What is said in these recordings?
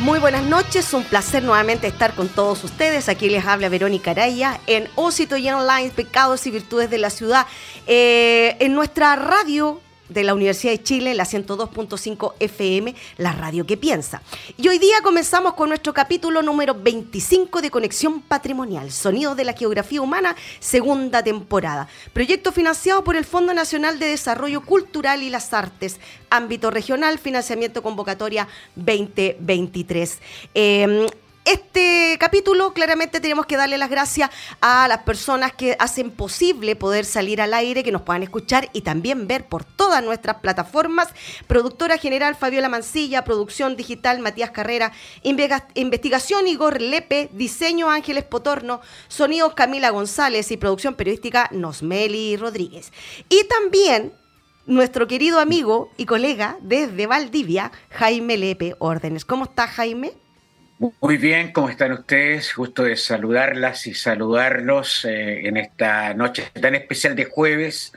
Muy buenas noches, un placer nuevamente estar con todos ustedes. Aquí les habla Verónica Araya en Ósito y Online, Pecados y Virtudes de la Ciudad. Eh, en nuestra radio de la Universidad de Chile, la 102.5 FM, la radio que piensa. Y hoy día comenzamos con nuestro capítulo número 25 de Conexión Patrimonial, Sonidos de la Geografía Humana, segunda temporada. Proyecto financiado por el Fondo Nacional de Desarrollo Cultural y las Artes, ámbito regional, financiamiento convocatoria 2023. Este capítulo claramente tenemos que darle las gracias a las personas que hacen posible poder salir al aire, que nos puedan escuchar y también ver por todas nuestras plataformas. Productora general Fabiola Mancilla, producción digital Matías Carrera, investigación Igor Lepe, diseño Ángeles Potorno, sonidos Camila González y producción periodística Nosmeli Rodríguez. Y también nuestro querido amigo y colega desde Valdivia, Jaime Lepe Órdenes. ¿Cómo está Jaime? Muy bien, ¿cómo están ustedes? Gusto de saludarlas y saludarlos eh, en esta noche tan especial de jueves,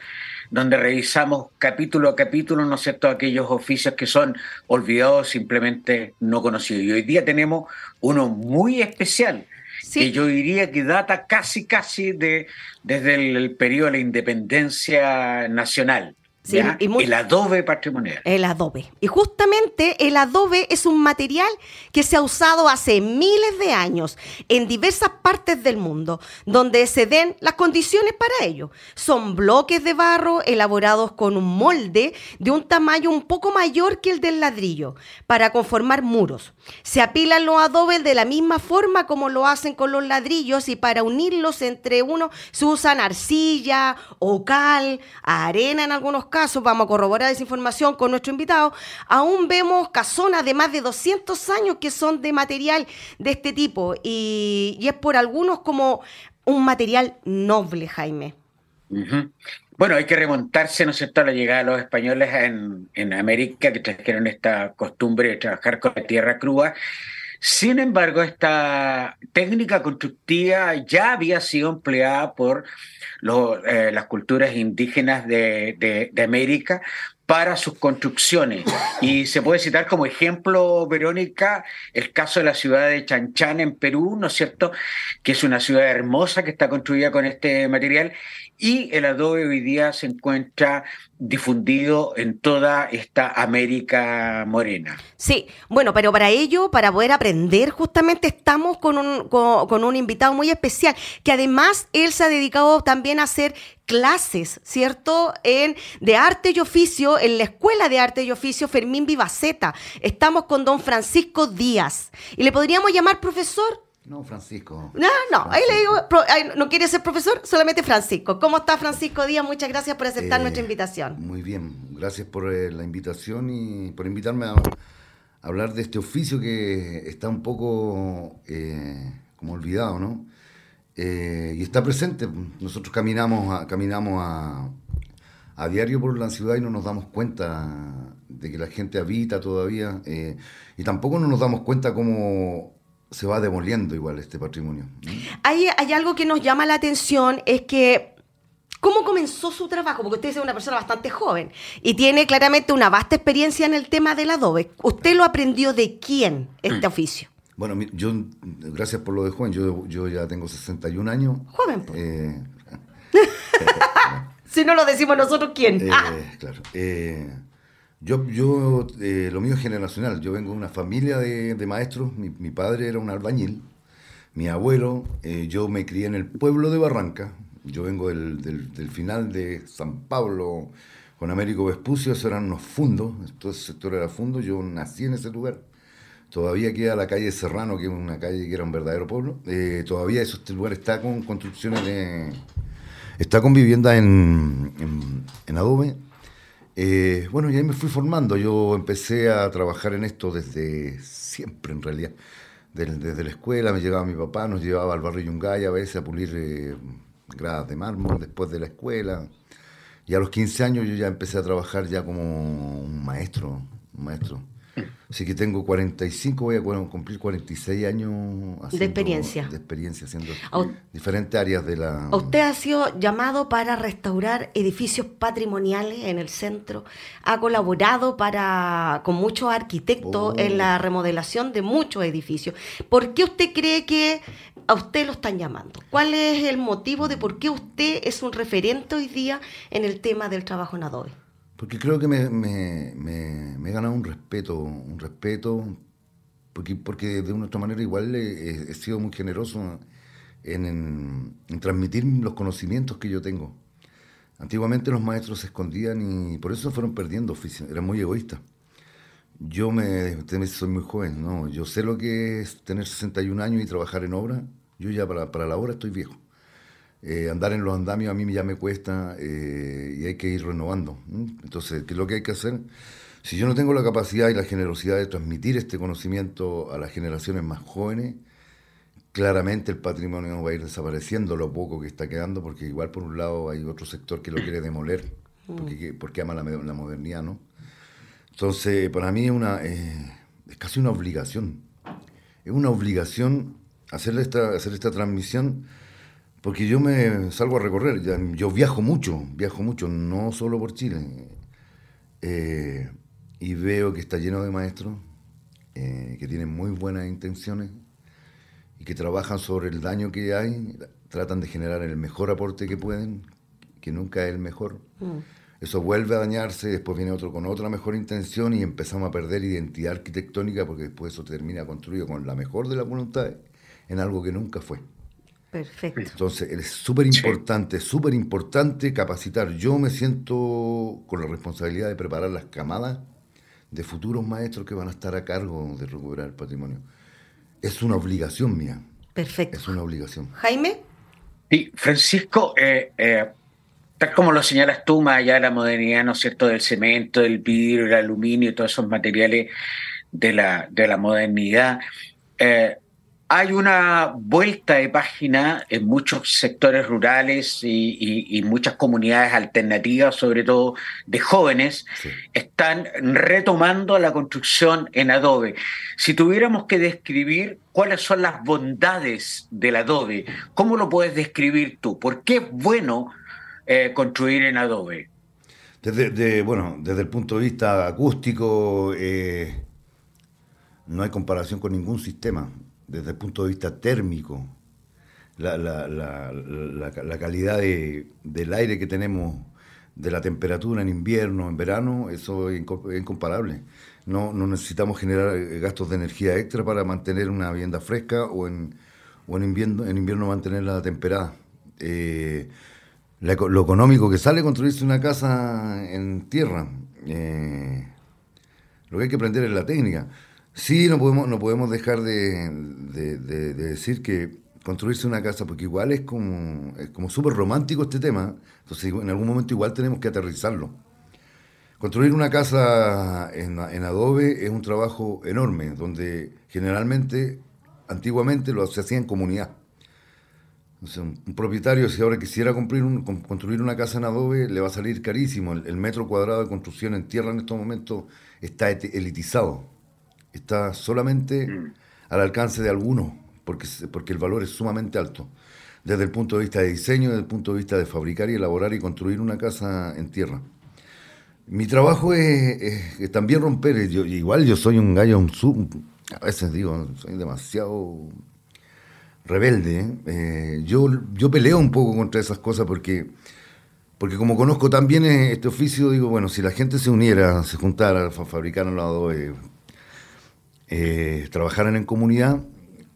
donde revisamos capítulo a capítulo, ¿no sé, todos aquellos oficios que son olvidados, simplemente no conocidos. Y hoy día tenemos uno muy especial, que yo diría que data casi, casi de, desde el periodo de la independencia nacional el adobe patrimonial. El adobe. Y justamente el adobe es un material que se ha usado hace miles de años en diversas partes del mundo, donde se den las condiciones para ello. Son bloques de barro elaborados con un molde de un tamaño un poco mayor que el del ladrillo, para conformar muros. Se apilan los adobes de la misma forma como lo hacen con los ladrillos y para unirlos entre uno se usan arcilla o cal, arena en algunos casos, vamos a corroborar esa información con nuestro invitado, aún vemos casonas de más de 200 años que son de material de este tipo y, es por algunos como un material noble, Jaime. Bueno, hay que remontarse, ¿no es cierto?, a la llegada de los españoles en América, que trajeron esta costumbre de trabajar con la tierra cruda. Sin embargo, esta técnica constructiva ya había sido empleada por eh, las culturas indígenas de, América para sus construcciones. Y se puede citar como ejemplo, Verónica, el caso de la ciudad de Chanchán en Perú, ¿no es cierto? Que es una ciudad hermosa que está construida con este material y el adobe hoy día se encuentra difundido en toda esta América morena. Sí, bueno, pero para ello, para poder aprender, justamente estamos con un, con, un invitado muy especial, que además él se ha dedicado también a hacer clases, ¿cierto? En, de arte y oficio, en la Escuela de Arte y Oficio Fermín Vivaceta. Estamos con don Francisco Díaz. ¿Y le podríamos llamar profesor? No, Francisco. No, no, ahí le digo, no quiere ser profesor, solamente Francisco. ¿Cómo está Francisco Díaz? Muchas gracias por aceptar eh, nuestra invitación. Muy bien, gracias por eh, la invitación y por invitarme a, hablar de este oficio que está un poco eh, como olvidado, ¿no? Y está presente. Nosotros caminamos, a, caminamos a, a, diario por la ciudad y no nos damos cuenta de que la gente habita todavía. y tampoco no nos damos cuenta cómo se va demoliendo igual este patrimonio. Hay, hay algo que nos llama la atención, es que ¿Cómo comenzó su trabajo? Porque usted es una persona bastante joven y tiene claramente una vasta experiencia en el tema del adobe. ¿Usted lo aprendió de quién este oficio? Bueno, yo, gracias por lo de joven, yo, yo ya tengo 61 años. Joven, pues. si no lo decimos nosotros, ¿quién? Eh, claro. Eh, yo, yo lo mío es generacional. Yo vengo de una familia de, maestros. Mi, mi, padre era un albañil. Mi abuelo, yo me crié en el pueblo de Barranca. Yo vengo del, del, final de San Pablo con Américo Vespucio. Esos eran unos fundos. Todo ese sector era fundo. Yo nací en ese lugar. Todavía queda la calle Serrano, que es una calle que era un verdadero pueblo. Eh, todavía ese lugar está con construcciones. Está con vivienda en, en, adobe. Eh, bueno, y ahí me fui formando. Yo empecé a trabajar en esto desde siempre, en realidad. Desde, la escuela me llevaba mi papá, nos llevaba al barrio Yungay a veces a pulir eh, gradas de mármol después de la escuela. Y a los 15 años yo ya empecé a trabajar ya como un maestro, un maestro. Así que tengo 45, voy a cumplir 46 años de experiencia. De experiencia haciendo diferentes áreas de la... Usted ha sido llamado para restaurar edificios patrimoniales en el centro, ha colaborado para con muchos arquitectos en la oh. remodelación de muchos edificios. ¿Por qué usted cree que a usted lo están llamando? ¿Cuál es el motivo de por qué usted es un referente hoy día en el tema del trabajo en Adobe? Porque creo que me, me, me, he ganado un respeto, un respeto, porque, porque de una otra manera igual he, sido muy generoso en, transmitir los conocimientos que yo tengo. Antiguamente los maestros se escondían y por eso fueron perdiendo oficio, eran muy egoístas. Yo me, soy muy joven, ¿no? Yo sé lo que es tener 61 años y trabajar en obra. Yo ya para, para la obra estoy viejo. Eh, andar en los andamios a mí ya me cuesta eh, y hay que ir renovando. Entonces, ¿qué es lo que hay que hacer? Si yo no tengo la capacidad y la generosidad de transmitir este conocimiento a las generaciones más jóvenes, claramente el patrimonio va a ir desapareciendo lo poco que está quedando, porque igual por un lado hay otro sector que lo quiere demoler, porque, porque ama la, la modernidad, ¿no? Entonces, para mí es, una, eh, es casi una obligación. Es una obligación hacer esta, hacer esta transmisión porque yo me salgo a recorrer, yo viajo mucho, viajo mucho, no solo por Chile. Eh, y veo que está lleno de maestros eh, que tienen muy buenas intenciones y que trabajan sobre el daño que hay, tratan de generar el mejor aporte que pueden, que nunca es el mejor. Mm. Eso vuelve a dañarse, después viene otro con otra mejor intención y empezamos a perder identidad arquitectónica porque después eso termina construido con la mejor de las voluntades en algo que nunca fue. Perfecto. Entonces, es súper importante, súper importante capacitar. Yo me siento con la responsabilidad de preparar las camadas de futuros maestros que van a estar a cargo de recuperar el patrimonio. Es una obligación mía. Perfecto. Es una obligación. Jaime. Sí, Francisco, eh, eh, tal como lo señalas tú, más allá de la modernidad, ¿no es cierto?, del cemento, del vidrio, el aluminio y todos esos materiales de la, de la modernidad. Eh, hay una vuelta de página en muchos sectores rurales y, muchas comunidades alternativas, sobre todo de jóvenes, están retomando la construcción en adobe. Si tuviéramos que describir cuáles son las bondades del adobe, ¿cómo lo puedes describir tú? ¿Por qué es bueno eh, construir en adobe? Desde, bueno, desde el punto de vista acústico, eh, no hay comparación con ningún sistema desde el punto de vista térmico, la, calidad del aire que tenemos, de la temperatura en invierno, en verano, eso es incomparable. No, necesitamos generar eh, gastos de energía extra para mantener una vivienda fresca o en, invierno mantenerla temperada. Eh, lo económico que sale construirse una casa en tierra, eh, lo que hay que aprender es la técnica. Sí, no podemos, no podemos dejar de, decir que construirse una casa, porque igual es como, es como súper romántico este tema, entonces en algún momento igual tenemos que aterrizarlo. Construir una casa en, adobe es un trabajo enorme, donde generalmente, antiguamente lo se hacía en comunidad. un propietario, si ahora quisiera construir, construir, una casa en adobe, le va a salir carísimo. el metro cuadrado de construcción en tierra en estos momentos está elitizado está solamente mm. al alcance de algunos, porque, porque el valor es sumamente alto. desde el punto de vista de diseño, desde el punto de vista de fabricar y elaborar y construir una casa en tierra. Mi trabajo es, también romper, igual yo soy un gallo, un, a veces digo, soy demasiado rebelde. ¿eh? Eh, yo, yo peleo un poco contra esas cosas porque, porque como conozco también este oficio, digo, bueno, si la gente se uniera, se juntara, fabricaran los adobes, eh, trabajaran en comunidad,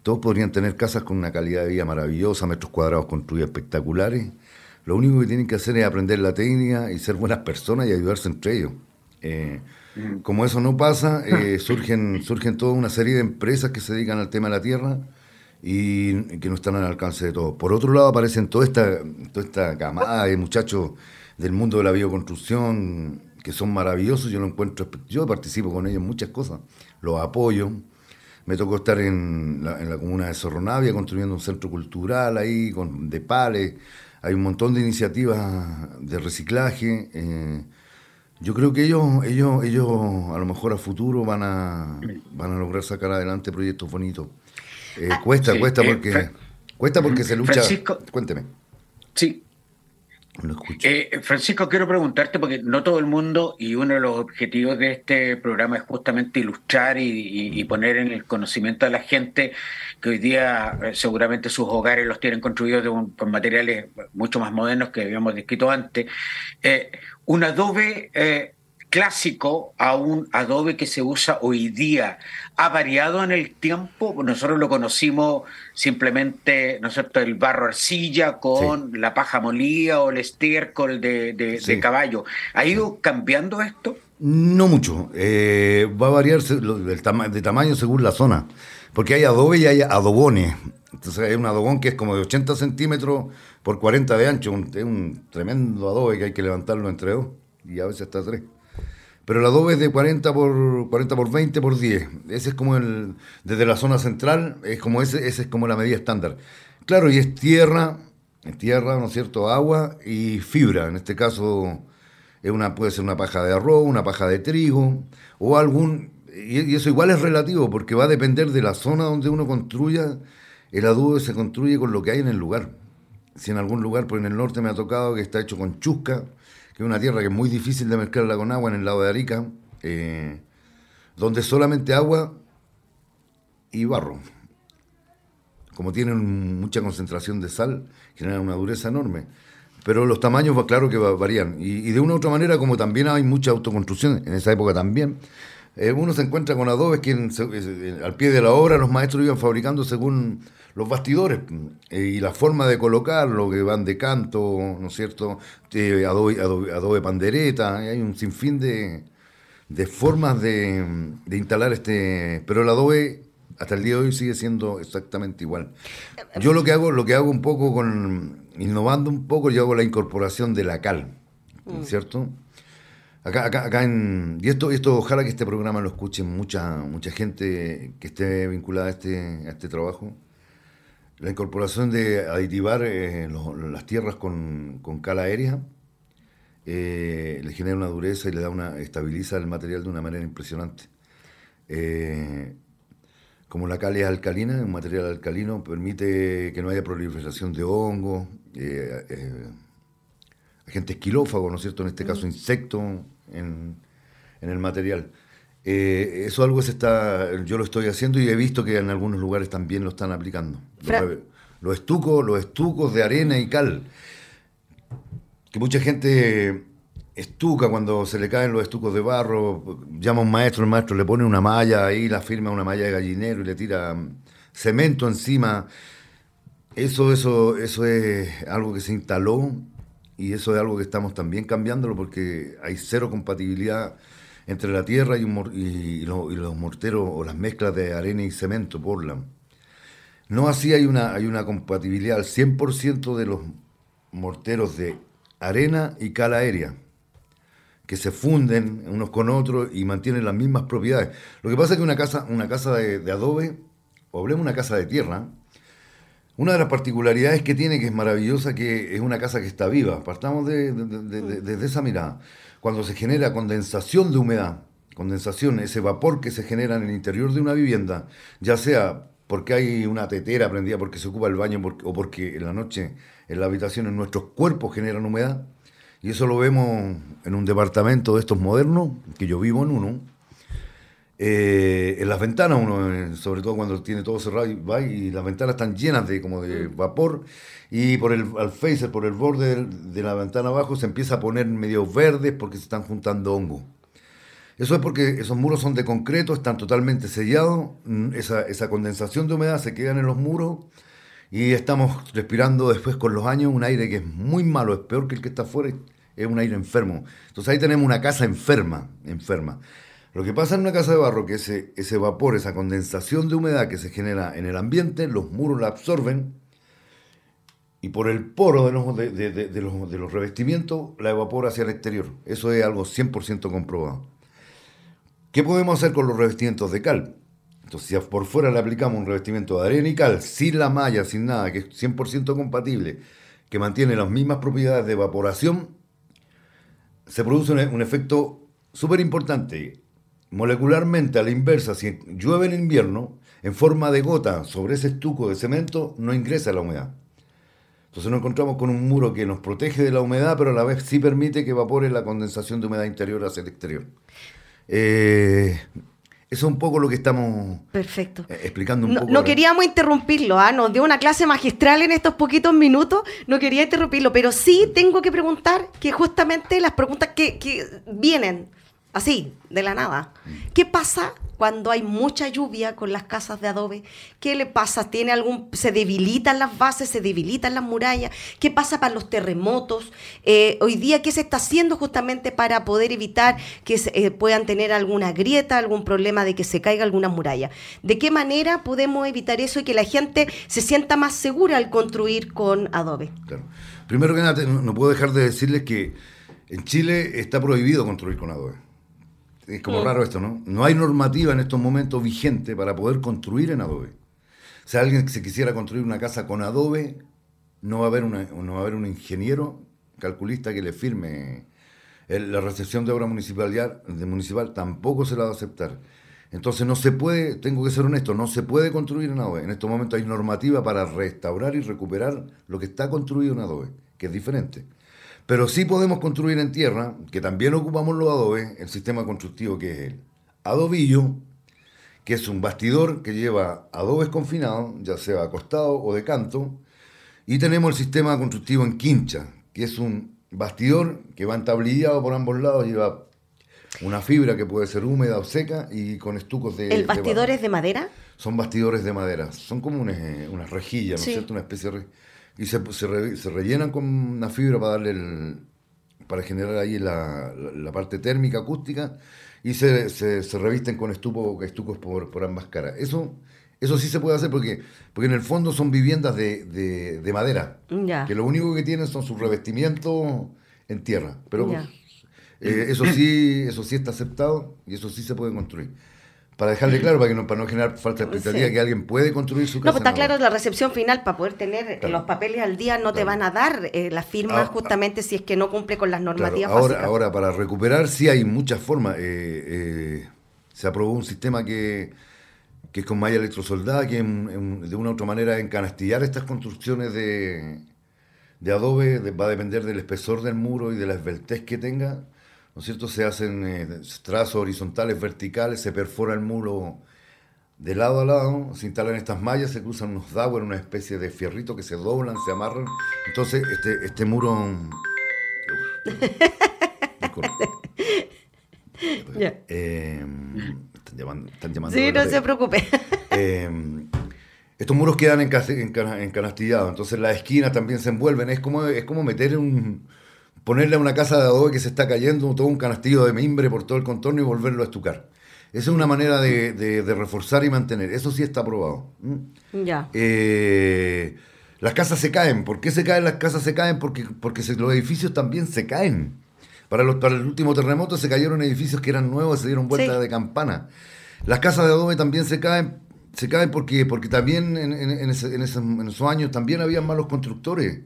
todos podrían tener casas con una calidad de vida maravillosa, metros cuadrados construidos espectaculares. Lo único que tienen que hacer es aprender la técnica y ser buenas personas y ayudarse entre ellos. Eh, mm. como eso no pasa, eh, surgen, surgen toda una serie de empresas que se dedican al tema de la tierra y que no están al alcance de todos. Por otro lado, aparecen toda esta, toda esta camada de muchachos del mundo de la bioconstrucción que son maravillosos. Yo lo encuentro, yo participo con ellos en muchas cosas, los apoyo. Me tocó estar en la, en la comuna de Zorronavia construyendo un centro cultural ahí, con, de pales. Hay un montón de iniciativas de reciclaje. Eh, yo creo que ellos, ellos, ellos a lo mejor a futuro van a, van a lograr sacar adelante proyectos bonitos. Eh, ah, cuesta, cuesta eh, porque cuesta porque se lucha. Francisco, Cuénteme. Sí, eh, Francisco, quiero preguntarte, porque no todo el mundo, y uno de los objetivos de este programa es justamente ilustrar y, poner en el conocimiento a la gente que hoy día eh, seguramente sus hogares los tienen construidos con materiales mucho más modernos que habíamos descrito antes. Eh, un adobe clásico a un adobe que se usa hoy día ha variado en el tiempo. Nosotros lo conocimos simplemente, ¿no es cierto?, el barro arcilla con la paja molida o el estiércol de, caballo. ¿Ha ido cambiando esto? No mucho. Eh, va a variar de tamaño según la zona. Porque hay adobe y hay adobones. Entonces hay un adobón que es como de 80 centímetros por 40 de ancho. es un tremendo adobe que hay que levantarlo entre dos y a veces hasta tres. Pero el adobe es de 40 por 40 por 20 por 10. Ese es como el desde la zona central, es como ese, ese es como la medida estándar. Claro, y es tierra, tierra, ¿no es cierto? Agua y fibra. En este caso es una puede ser una paja de arroz, una paja de trigo o algún y, eso igual es relativo porque va a depender de la zona donde uno construya. El adobe se construye con lo que hay en el lugar. Si en algún lugar, pues en el norte me ha tocado que está hecho con chusca, que es una tierra que es muy difícil de mezclarla con agua en el lado de Arica, eh, donde solamente agua y barro. Como tienen mucha concentración de sal, generan una dureza enorme. Pero los tamaños, claro que varían. Y, de una u otra manera, como también hay mucha autoconstrucción, en esa época también, eh, uno se encuentra con adobes que eh, al pie de la obra los maestros iban fabricando según los bastidores eh, y la forma de colocarlo, que van de canto, ¿no es cierto? adobe, adobe, pandereta, hay un sinfín de, de formas de, instalar este. Pero el adobe hasta el día de hoy sigue siendo exactamente igual. Yo lo que hago, lo que hago un poco con. innovando un poco, yo hago la incorporación de la cal, mm. Acá, acá, acá en. Y esto, esto, ojalá que este programa lo escuchen mucha, mucha gente que esté vinculada a este, a este trabajo. La incorporación de aditivar eh, las tierras con, cal aérea eh, le genera una dureza y le da una estabiliza el material de una manera impresionante. Eh, como la cal es alcalina, un material alcalino permite que no haya proliferación de hongos, agentes quilófagos, ¿no es cierto? En este caso insectos en el material. Eh, eso algo se está, yo lo estoy haciendo y he visto que en algunos lugares también lo están aplicando. Los, estucos, los estucos de arena y cal, que mucha gente estuca cuando se le caen los estucos de barro, llama a un maestro, el maestro le pone una malla ahí, la firma una malla de gallinero y le tira cemento encima. Eso, eso, eso es algo que se instaló y eso es algo que estamos también cambiándolo porque hay cero compatibilidad entre la tierra y, y, los morteros o las mezclas de arena y cemento, Portland. No así hay una, hay una compatibilidad al 100% de los morteros de arena y cal aérea, que se funden unos con otros y mantienen las mismas propiedades. Lo que pasa es que una casa, una casa de, adobe, o hablemos una casa de tierra, una de las particularidades que tiene, que es maravillosa, que es una casa que está viva. Partamos de, de esa mirada cuando se genera condensación de humedad, condensación, ese vapor que se genera en el interior de una vivienda, ya sea porque hay una tetera prendida, porque se ocupa el baño o porque en la noche en la habitación en nuestros cuerpos generan humedad. Y eso lo vemos en un departamento de estos modernos, que yo vivo en uno. Eh, en las ventanas, uno, eh, sobre todo cuando tiene todo cerrado y va y las ventanas están llenas de como de vapor y por el al phaser, por el borde de la ventana abajo se empieza a poner medio verdes porque se están juntando hongos. Eso es porque esos muros son de concreto, están totalmente sellados, mm, esa, esa condensación de humedad se queda en los muros y estamos respirando después con los años un aire que es muy malo, es peor que el que está afuera, es un aire enfermo. Entonces ahí tenemos una casa enferma, enferma. Lo que pasa en una casa de barro, que ese, ese vapor, esa condensación de humedad que se genera en el ambiente, los muros la absorben y por el poro de los, de los, de los revestimientos la evapora hacia el exterior. Eso es algo 100% comprobado. ¿Qué podemos hacer con los revestimientos de cal? Entonces, si por fuera le aplicamos un revestimiento de arena y cal, sin la malla, sin nada, que es 100% compatible, que mantiene las mismas propiedades de evaporación, se produce un, efecto súper importante. Molecularmente, a la inversa, si llueve en invierno, en forma de gota sobre ese estuco de cemento, no ingresa la humedad. Entonces nos encontramos con un muro que nos protege de la humedad, pero a la vez sí permite que evapore la condensación de humedad interior hacia el exterior. Eh, eso es un poco lo que estamos Perfecto. Eh, explicando un no, poco. No queríamos interrumpirlo, ¿ah? nos dio una clase magistral en estos poquitos minutos, no quería interrumpirlo, pero sí tengo que preguntar que justamente las preguntas que, que vienen así, de la nada. ¿qué pasa cuando hay mucha lluvia con las casas de adobe? ¿Qué le pasa? ¿Tiene algún, se debilitan las bases, se debilitan las murallas? ¿Qué pasa para los terremotos? Eh, hoy día, ¿qué se está haciendo justamente para poder evitar que eh, puedan tener alguna grieta, algún problema de que se caiga alguna muralla? ¿De qué manera podemos evitar eso y que la gente se sienta más segura al construir con adobe? Primero que nada, no puedo dejar de decirles que en Chile está prohibido construir con adobe. Es como raro esto, ¿no? No hay normativa en estos momentos vigente para poder construir en adobe. O sea, alguien que se quisiera construir una casa con adobe, no va a haber, no va a haber un ingeniero calculista que le firme la recepción de obra municipal, de municipal, tampoco se la va a aceptar. Entonces no se puede, tengo que ser honesto, no se puede construir en adobe. En estos momentos hay normativa para restaurar y recuperar lo que está construido en adobe, que es diferente. Pero sí podemos construir en tierra, que también ocupamos los adobes, el sistema constructivo que es el adobillo, que es un bastidor que lleva adobes confinados, ya sea acostado o de canto, y tenemos el sistema constructivo en quincha, que es un bastidor que va entablillado por ambos lados, lleva una fibra que puede ser húmeda o seca y con estucos de... ¿El bastidor es de madera? Son bastidores de madera, son como unas, rejillas, ¿no es cierto? Una especie de y se, se, rellenan con una fibra para darle el, para generar ahí la, la, parte térmica acústica y se, se, revisten con estuco, estucos por, por, ambas caras. Eso, eso sí se puede hacer porque, porque en el fondo son viviendas de, de, madera, que lo único que tienen son sus revestimientos en tierra. Pero eh, eso sí, eso sí está aceptado y eso sí se puede construir para dejarle claro, para, que no, para no generar falta de expectativa, que alguien puede construir su casa. No, pues está claro, la recepción final, para poder tener los papeles al día, no te van a dar eh, la firma ah, justamente si es que no cumple con las normativas ahora, Ahora, para recuperar sí hay muchas formas. Eh, eh, se aprobó un sistema que, que es con malla electrosoldada, que de una u otra manera encanastillar estas construcciones de, de adobe, va a depender del espesor del muro y de la esbeltez que tenga ¿no es cierto? Se hacen eh, trazos horizontales, verticales, se perfora el muro de lado a lado, se instalan estas mallas, se cruzan unos dowers, una especie de fierrito que se doblan, se amarran. Entonces, este, este muro... Em, están llamando, están llamando sí, no se preocupe. Em, estos muros quedan encanastillados, entonces las esquinas también se envuelven. Es como, es como meter un, ponerle a una casa de adobe que se está cayendo todo un canastillo de mimbre por todo el contorno y volverlo a estucar. Esa es una manera de, reforzar y mantener. Eso sí está aprobado. Ya. Eh, las casas se caen. ¿Por qué se caen? Las casas se caen porque, porque los edificios también se caen. Para, los, para el último terremoto se cayeron edificios que eran nuevos y se dieron vuelta de campana. Las casas de adobe también se caen, se caen porque, porque también en, esos años también había malos constructores.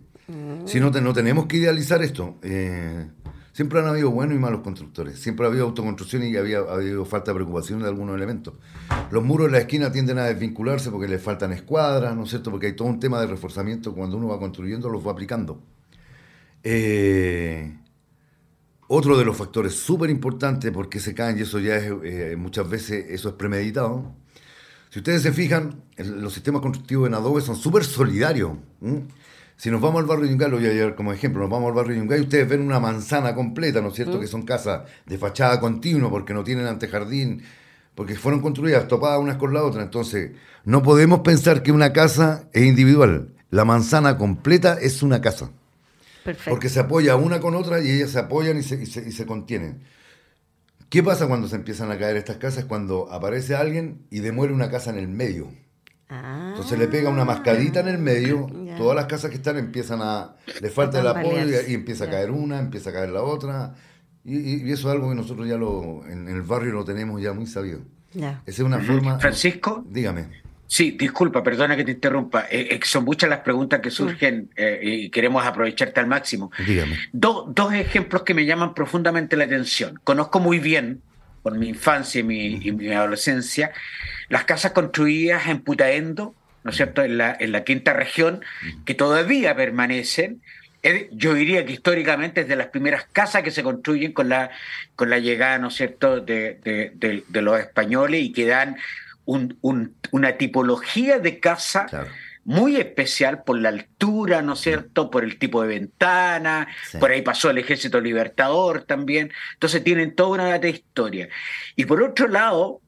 Si no, no tenemos que idealizar esto. Eh, Siempre han habido buenos y malos constructores. Siempre ha habido autoconstrucción y había habido falta de preocupación de algunos elementos. Los muros de la esquina tienden a desvincularse porque les faltan escuadras, ¿no es cierto? Porque hay todo un tema de reforzamiento cuando uno va construyendo, los va aplicando. Eh, otro de los factores súper importantes porque se caen, y eso ya es, eh, muchas veces eso es premeditado. Si ustedes se fijan, los sistemas constructivos en adobe son súper solidarios. Si nos vamos al barrio Yungay, lo voy a llevar como ejemplo, nos vamos al barrio Yungay, ustedes ven una manzana completa, ¿no es cierto? Que son casas de fachada continua porque no tienen antejardín, porque fueron construidas topadas unas con la otra. Entonces, no podemos pensar que una casa es individual. La manzana completa es una casa. Perfecto. Porque se apoya una con otra y ellas se apoyan y se, y se contienen. ¿Qué pasa cuando se empiezan a caer estas casas? Cuando aparece alguien y demuele una casa en el medio. Entonces le pega una mascadita en el medio, todas las casas que están empiezan a, le falta el apoyo y, empieza a caer una, empieza a caer la otra. Y, eso es algo que nosotros ya lo, en, el barrio lo tenemos ya muy sabido. Esa es una forma... Francisco. Dígame. Sí, disculpa, perdona que te interrumpa. Eh, son muchas las preguntas que surgen eh, y queremos aprovecharte al máximo. Dígame. dos ejemplos que me llaman profundamente la atención. Conozco muy bien, por mi infancia y mi, y mi adolescencia, las casas construidas en Putaendo, ¿no es cierto?, en la, en la quinta región, que todavía permanecen. Yo diría que históricamente es de las primeras casas que se construyen con la, con la llegada, ¿no es cierto?, de, los españoles y que dan una tipología de casa muy especial por la altura, ¿no es cierto?, por el tipo de ventana, por ahí pasó el ejército libertador también, entonces tienen toda una data historia. Y por otro lado,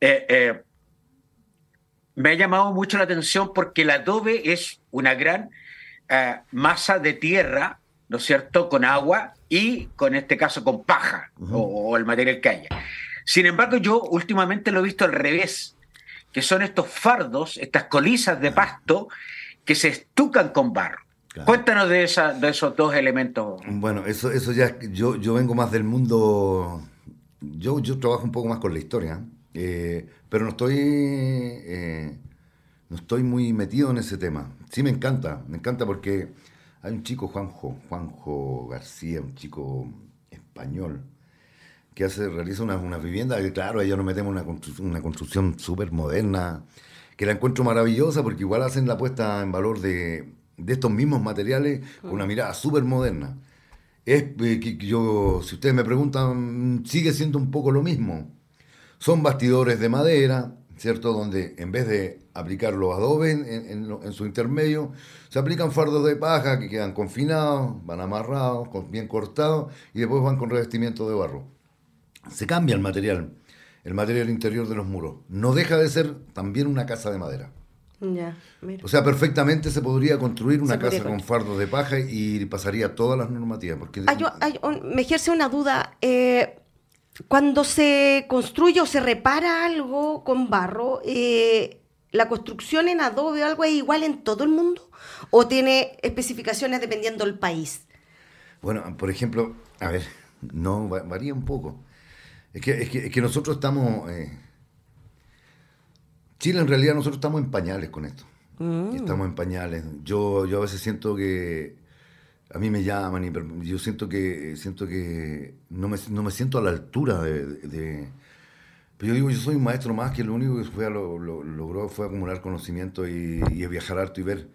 eh, eh, me ha llamado mucho la atención porque el adobe es una gran eh, masa de tierra, ¿no es cierto?, con agua y, con este caso, con paja o, el material que haya. Sin embargo, yo últimamente lo he visto al revés, que son estos fardos, estas colizas de pasto que se estucan con barro. Cuéntanos de, esa, de esos dos elementos. Bueno, eso, eso ya, yo, yo vengo más del mundo, yo, yo trabajo un poco más con la historia. Eh, pero no estoy, eh, no estoy muy metido en ese tema. Sí me encanta, me encanta porque hay un chico, Juanjo, Juanjo García, un chico español, que hace, realiza una, una vivienda, que claro, ellos nos metemos una, una construcción súper moderna, que la encuentro maravillosa porque igual hacen la puesta en valor de, de estos mismos materiales con una mirada súper moderna. Es eh, que yo, si ustedes me preguntan, sigue siendo un poco lo mismo. Son bastidores de madera, ¿cierto? Donde en vez de aplicar los adobes en, su intermedio, se aplican fardos de paja que quedan confinados, van amarrados, bien cortados y después van con revestimiento de barro. Se cambia el material, el material interior de los muros. No deja de ser también una casa de madera. Ya, O sea, perfectamente se podría construir una casa con fardos de paja y pasaría todas las normativas. Porque... me ejerce una duda. Eh, cuando se construye o se repara algo con barro, eh, ¿la construcción en adobe o algo es igual en todo el mundo? ¿O tiene especificaciones dependiendo del país? Bueno, por ejemplo, a ver, no, varía un poco. Es que, es que, nosotros estamos... Eh, Chile en realidad nosotros estamos en pañales con esto. Mm. Estamos en pañales. Yo, yo a veces siento que a mí me llaman y yo siento que siento que no me, no me siento a la altura de, Pero yo digo, yo soy un maestro más que lo único que fue lo, logró fue acumular conocimiento y, viajar harto y ver.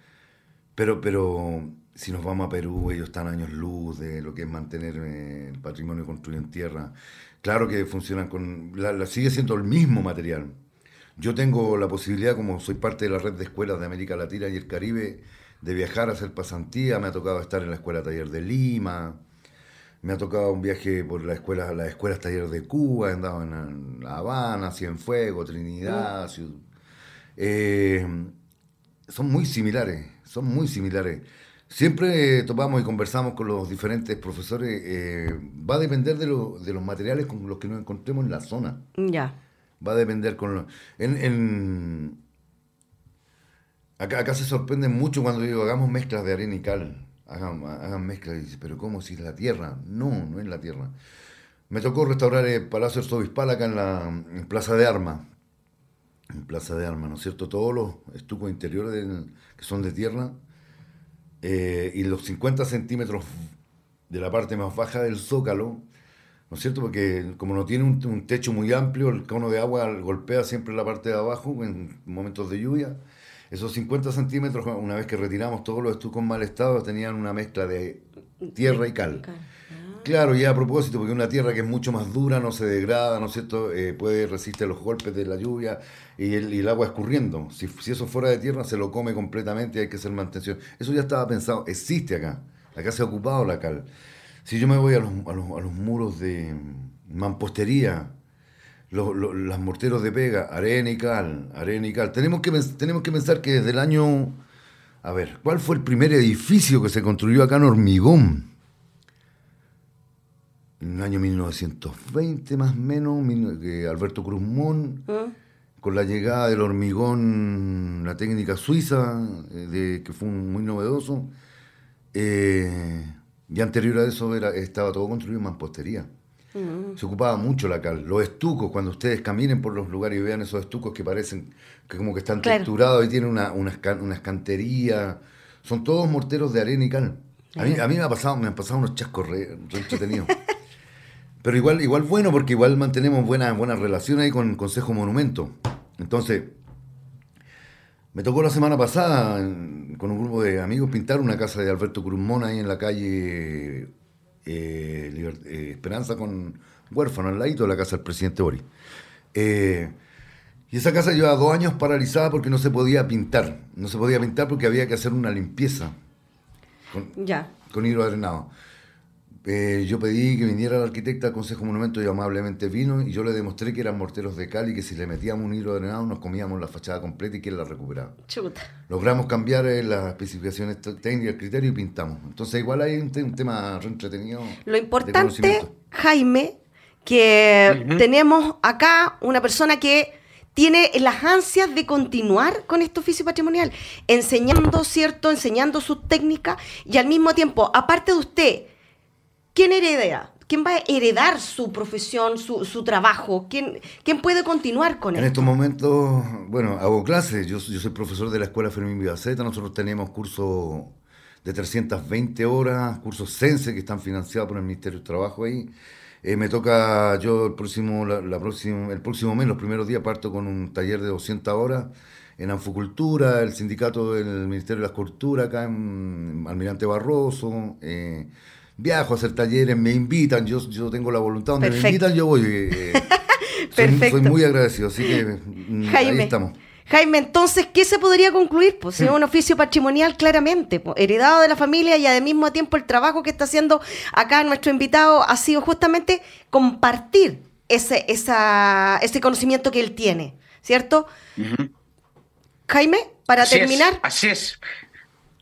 Pero, pero si nos vamos a Perú, ellos están años luz de lo que es mantener eh, el patrimonio construido en tierra. Claro que funcionan con... La, sigue siendo el mismo material. Yo tengo la posibilidad, como soy parte de la red de escuelas de América Latina y el Caribe, de viajar a hacer pasantía, me ha tocado estar en la Escuela Taller de Lima, me ha tocado un viaje por la escuela, las escuelas Taller de Cuba, he andado en La Habana, Cienfuegos, Trinidad, eh, son muy similares, son muy similares. Siempre topamos y conversamos con los diferentes profesores, eh, va a depender de, de, los materiales con los que nos encontremos en la zona. Ya. Va a depender con... en Acá, se sorprenden mucho cuando digo, hagamos mezclas de arena y cal. Hagan, hagan mezclas y dicen, pero ¿cómo si es la tierra? No, no es la tierra. Me tocó restaurar el Palacio Arzobispal acá en la Plaza de Armas. En Plaza de Armas, ¿no es cierto? Todos los estucos interiores que son de tierra eh, y los 50 centímetros de la parte más baja del zócalo, ¿no es cierto? Porque como no tiene un, techo muy amplio, el cono de agua golpea siempre la parte de abajo en momentos de lluvia. Esos 50 centímetros, una vez que retiramos todos los estucos en mal estado, tenían una mezcla de tierra y cal. Claro, y a propósito, porque una tierra que es mucho más dura, no se degrada, ¿no es cierto? Eh, puede resistir los golpes de la lluvia y el, agua escurriendo. Si, si, eso fuera de tierra, se lo come completamente y hay que hacer mantención. Eso ya estaba pensado, existe acá. Acá se ha ocupado la cal. Si yo me voy a los, muros de mampostería, los, los, morteros de pega, arena y cal, arena y cal, tenemos que, tenemos que pensar que desde el año... A ver, ¿cuál fue el primer edificio que se construyó acá en Hormigón? En el año 1920 más o menos, Alberto Cruzmón, ¿Ah? con la llegada del hormigón, la técnica suiza, eh, de, que fue muy novedoso. Eh, y anterior a eso era, estaba todo construido en mampostería. Mm. Se ocupaba mucho la cal. Los estucos, cuando ustedes caminen por los lugares y vean esos estucos que parecen que como que están texturados y tienen una, una, una, escantería, son todos morteros de arena y cal. A mí, a mí me, ha pasado, me han pasado unos chascos re, re entretenidos. Pero igual, igual bueno, porque igual mantenemos buena, buena relación ahí con el Consejo Monumento. Entonces, me tocó la semana pasada con un grupo de amigos pintar una casa de Alberto Cruzmón ahí en la calle eh, eh, Esperanza con Huérfano, al ladito de la casa del presidente Boris. Eh, y esa casa lleva dos años paralizada porque no se podía pintar. No se podía pintar porque había que hacer una limpieza con, ya. con hidroadrenado. Eh, yo pedí que viniera el arquitecta al Consejo Monumento y amablemente vino y yo le demostré que eran morteros de cal y que si le metíamos un hilo drenado nos comíamos la fachada completa y que él la recuperaba. Chuta. Logramos cambiar eh, las especificaciones técnicas, el criterio y pintamos. Entonces igual hay un, tema entretenido. Lo importante, Jaime, que tenemos acá una persona que tiene las ansias de continuar con este oficio patrimonial, enseñando, ¿cierto? Enseñando sus técnicas y al mismo tiempo, aparte de usted, ¿quién hereda? ¿Quién va a heredar su profesión, su, trabajo? ¿Quién, ¿Quién puede continuar con esto? En estos momentos, bueno, hago clases. Yo, yo soy profesor de la Escuela Fermín Vivaceta. Nosotros tenemos cursos de 320 horas, cursos CENSE que están financiados por el Ministerio del Trabajo ahí. Eh, me toca, yo el próximo, la, el próximo mes, los primeros días, parto con un taller de 200 horas en Anfocultura, el sindicato del Ministerio de la Cultura, acá en Almirante Barroso. Eh, viajo a hacer talleres, me invitan, yo, yo tengo la voluntad, donde me invitan yo voy. Eh, Perfecto. Soy, muy agradecido, así que mm, Jaime, ahí estamos. Jaime, entonces, ¿qué se podría concluir? Pues es un oficio patrimonial claramente, heredado de la familia y al mismo tiempo el trabajo que está haciendo acá nuestro invitado ha sido justamente compartir ese, esa, ese conocimiento que él tiene, ¿cierto? Jaime, para terminar. así es.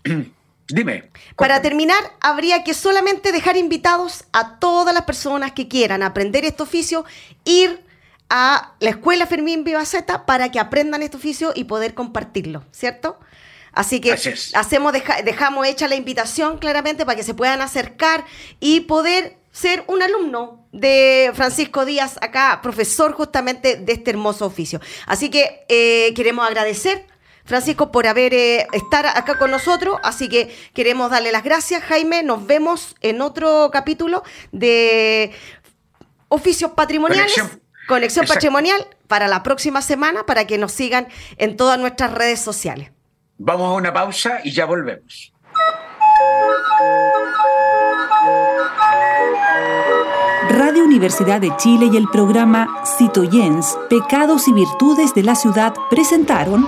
Dime. Para terminar, habría que solamente dejar invitados a todas las personas que quieran aprender este oficio, ir a la escuela Fermín Vivaceta para que aprendan este oficio y poder compartirlo, ¿cierto? Así que hacemos, dejamos hecha la invitación claramente para que se puedan acercar y poder ser un alumno de Francisco Díaz, acá profesor justamente de este hermoso oficio. Así que eh, queremos agradecer Francisco, por haber eh, estar acá con nosotros. Así que queremos darle las gracias, Jaime. Nos vemos en otro capítulo de Oficios Patrimoniales. Conexión, Patrimonial para la próxima semana para que nos sigan en todas nuestras redes sociales. Vamos a una pausa y ya volvemos. Radio Universidad de Chile y el programa Citoyens, Pecados y Virtudes de la Ciudad presentaron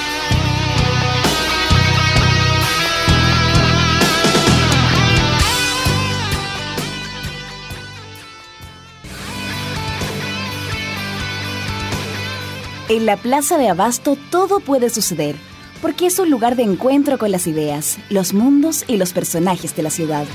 En la Plaza de Abasto todo puede suceder, porque es un lugar de encuentro con las ideas, los mundos y los personajes de la ciudad.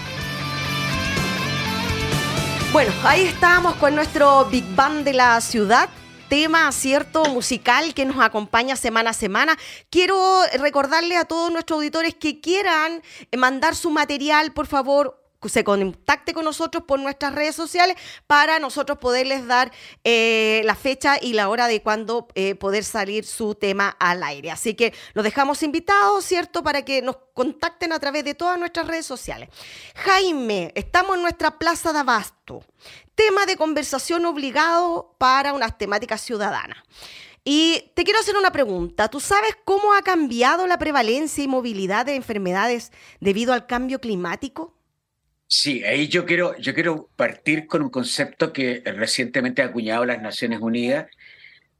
Bueno, ahí estamos con nuestro Big Bang de la ciudad tema, ¿cierto? Musical que nos acompaña semana a semana. Quiero recordarle a todos nuestros auditores que quieran mandar su material, por favor, se contacte con nosotros por nuestras redes sociales para nosotros poderles dar eh, la fecha y la hora de cuándo eh, poder salir su tema al aire. Así que los dejamos invitados, ¿cierto? Para que nos contacten a través de todas nuestras redes sociales. Jaime, estamos en nuestra Plaza de Abasto. Tema de conversación obligado para unas temáticas ciudadanas. Y te quiero hacer una pregunta. ¿Tú sabes cómo ha cambiado la prevalencia y movilidad de enfermedades debido al cambio climático? Sí, ahí yo quiero, yo quiero partir con un concepto que recientemente ha acuñado las Naciones Unidas,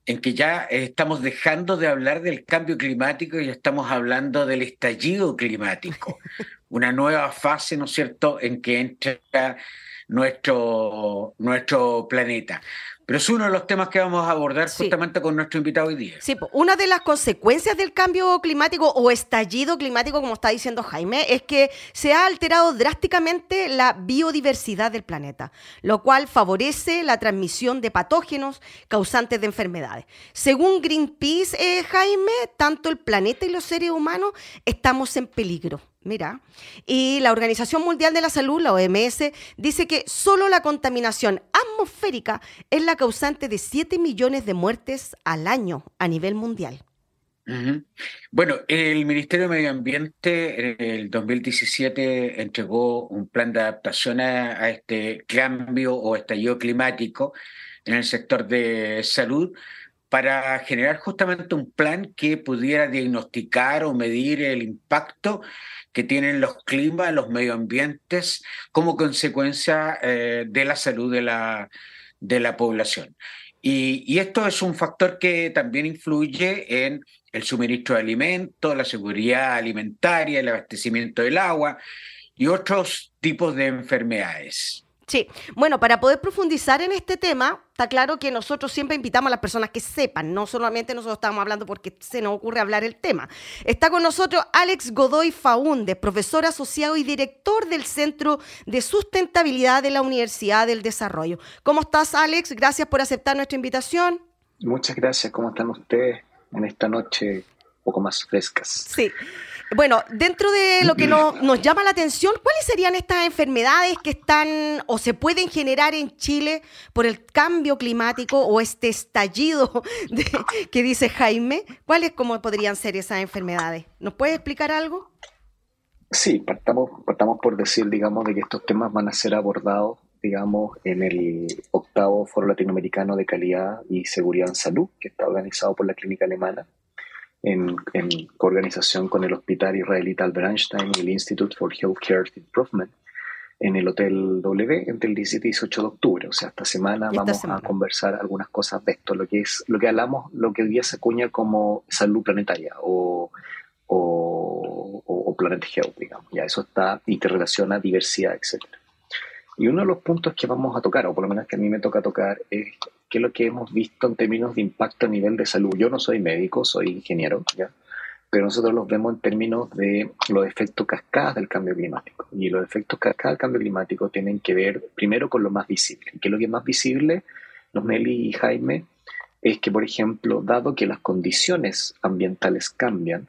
en que ya estamos dejando de hablar del cambio climático y estamos hablando del estallido climático, una nueva fase, ¿no es cierto?, en que entra nuestro, nuestro planeta. Pero es uno de los temas que vamos a abordar justamente con nuestro invitado hoy día. Sí, una de las consecuencias del cambio climático o estallido climático, como está diciendo Jaime, es que se ha alterado drásticamente la biodiversidad del planeta, lo cual favorece la transmisión de patógenos causantes de enfermedades. Según Greenpeace, eh, Jaime, tanto el planeta y los seres humanos estamos en peligro. Mira, y la Organización Mundial de la Salud, la OMS, dice que solo la contaminación atmosférica es la causante de 7 millones de muertes al año a nivel mundial. Bueno, el Ministerio de Medio Ambiente en el 2017 entregó un plan de adaptación a, este cambio o estallido climático en el sector de salud para generar justamente un plan que pudiera diagnosticar o medir el impacto que tienen los climas, los medioambientes, como consecuencia eh, de la salud de la, de la población. Y, esto es un factor que también influye en el suministro de alimentos, la seguridad alimentaria, el abastecimiento del agua y otros tipos de enfermedades. Sí, bueno, para poder profundizar en este tema, está claro que nosotros siempre invitamos a las personas que sepan, no solamente nosotros estamos hablando porque se nos ocurre hablar el tema. Está con nosotros Alex Godoy Faúndez, profesor asociado y director del Centro de Sustentabilidad de la Universidad del Desarrollo. ¿Cómo estás, Alex? Gracias por aceptar nuestra invitación. Muchas gracias. ¿Cómo están ustedes en esta noche un poco más frescas? Sí. Bueno, dentro de lo que nos, llama la atención, ¿cuáles serían estas enfermedades que están o se pueden generar en Chile por el cambio climático o este estallido que dice Jaime? ¿Cuáles cómo podrían ser esas enfermedades? ¿Nos puede explicar algo? Sí, partamos, partamos por decir, digamos, de que estos temas van a ser abordados, digamos, en el octavo Foro Latinoamericano de Calidad y Seguridad en Salud, que está organizado por la Clínica Alemana en, en coorganización con el Hospital Israelita Albert Einstein y el Institute for Healthcare Improvement en el Hotel W entre el 17 y 18 de octubre. O sea, esta semana vamos a conversar algunas cosas de esto, lo que es lo que hablamos, lo que hoy día se acuña como salud planetaria o, o, o, Planet Health, digamos. Ya eso está interrelaciona diversidad, etcétera. Y uno de los puntos que vamos a tocar, o por lo menos que a mí me toca tocar, es qué es lo que hemos visto en términos de impacto a nivel de salud. Yo no soy médico, soy ingeniero, ¿ya? pero nosotros los vemos en términos de los efectos cascadas del cambio climático. Y los efectos cascadas del cambio climático tienen que ver primero con lo más visible. ¿Qué es lo que es más visible, los Meli y Jaime? Es que, por ejemplo, dado que las condiciones ambientales cambian,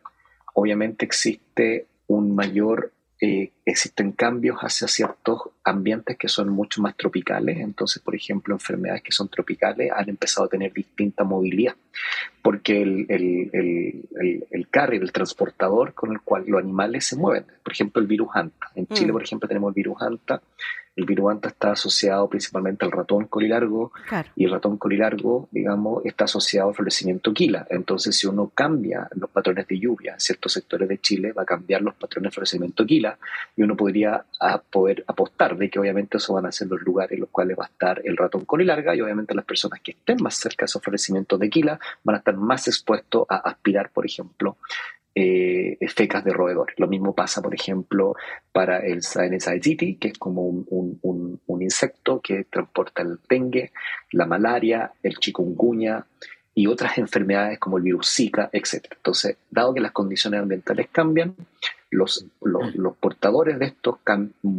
obviamente existe un mayor eh, existen cambios hacia ciertos ambientes que son mucho más tropicales. Entonces, por ejemplo, enfermedades que son tropicales han empezado a tener distinta movilidad, porque el, el, el, el, carrier, el transportador con el cual los animales se mueven, por ejemplo, el virus Hanta. En Chile, mm. por ejemplo, tenemos el virus Hanta, el viruanta está asociado principalmente al ratón colilargo y el ratón colilargo, digamos, está asociado al florecimiento quila. Entonces, si uno cambia los patrones de lluvia en ciertos sectores de Chile, va a cambiar los patrones de florecimiento quila y uno podría poder apostar de que obviamente esos van a ser los lugares en los cuales va a estar el ratón colilarga y obviamente las personas que estén más cerca de esos florecimientos de quila van a estar más expuestos a aspirar, por ejemplo, eh, fecas de roedores. Lo mismo pasa, por ejemplo, para el Saenesiaiti, que es como un, un, insecto que transporta el dengue, la malaria, el chikungunya y otras enfermedades como el virus Zika, etc. Entonces, dado que las condiciones ambientales cambian, Los, los, portadores de estos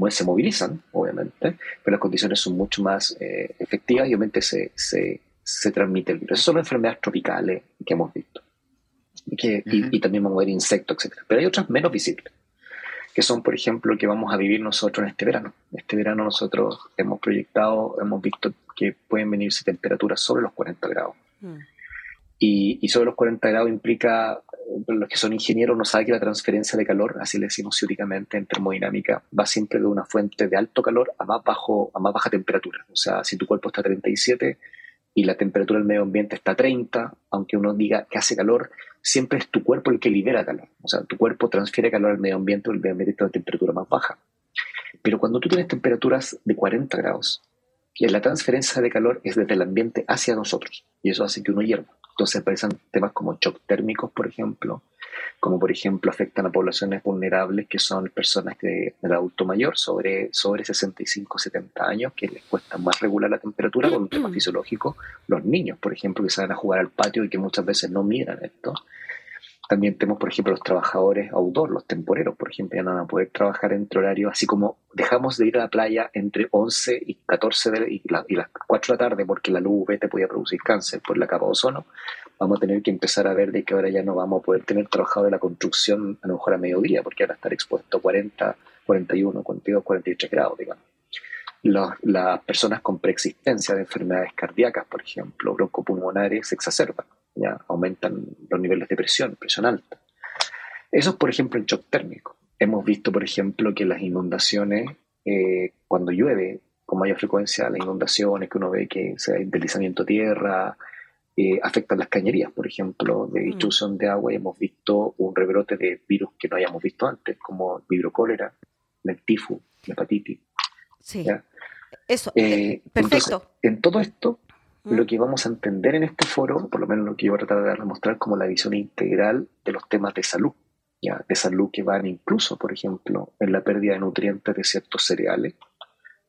se movilizan, obviamente, pero las condiciones son mucho más eh, efectivas y obviamente se, se, se transmite el virus. Esas son enfermedades tropicales que hemos visto. Y, que, y, también vamos a ver insectos, etc. Pero hay otras menos visibles, que son, por ejemplo, que vamos a vivir nosotros en este verano. Este verano nosotros hemos proyectado, hemos visto que pueden venirse temperaturas sobre los 40 grados. Mm. Y, y, sobre los 40 grados implica, los que son ingenieros no saben que la transferencia de calor, así le decimos ciúticamente en termodinámica, va siempre de una fuente de alto calor a más, bajo, a más baja temperatura. O sea, si tu cuerpo está a 37 y la temperatura del medio ambiente está a 30, aunque uno diga que hace calor, siempre es tu cuerpo el que libera calor. O sea, tu cuerpo transfiere calor al medio ambiente, el medio ambiente está a temperatura más baja. Pero cuando tú tienes temperaturas de 40 grados, y la transferencia de calor es desde el ambiente hacia nosotros, y eso hace que uno hierva. Entonces aparecen temas como shock térmicos, por ejemplo, como por ejemplo afectan a poblaciones vulnerables que son personas de, del adulto mayor, sobre, sobre 65, 70 años, que les cuesta más regular la temperatura con un tema fisiológico. Los niños, por ejemplo, que salen a jugar al patio y que muchas veces no miran esto. También tenemos, por ejemplo, los trabajadores outdoor, los temporeros, por ejemplo, ya no van a poder trabajar entre horarios, así como dejamos de ir a la playa entre 11 y 14 de, y, y, las 4 de la tarde porque la luz UV te podía producir cáncer por la capa de ozono, vamos a tener que empezar a ver de que ahora ya no vamos a poder tener trabajadores de la construcción a lo mejor a mediodía, porque ahora estar expuesto a 40, 41, 42, 48 grados, digamos. las personas con preexistencia de enfermedades cardíacas, por ejemplo, broncopulmonares, se exacerban ya aumentan los niveles de presión, presión alta. Eso es, por ejemplo, el shock térmico. Hemos visto, por ejemplo, que las inundaciones, eh, cuando llueve con mayor frecuencia, las inundaciones que uno ve que se deslizamiento de tierra, eh, afectan las cañerías, por ejemplo, de mm. distribución de agua, y hemos visto un rebrote de virus que no hayamos visto antes, como vibrocólera, el tifus, la hepatitis. Sí. Eso, eh, perfecto. en todo esto, lo que vamos a entender en este foro, por lo menos lo que yo voy a tratar de mostrar como la visión integral de los temas de salud, ¿ya? de salud que van incluso, por ejemplo, en la pérdida de nutrientes de ciertos cereales,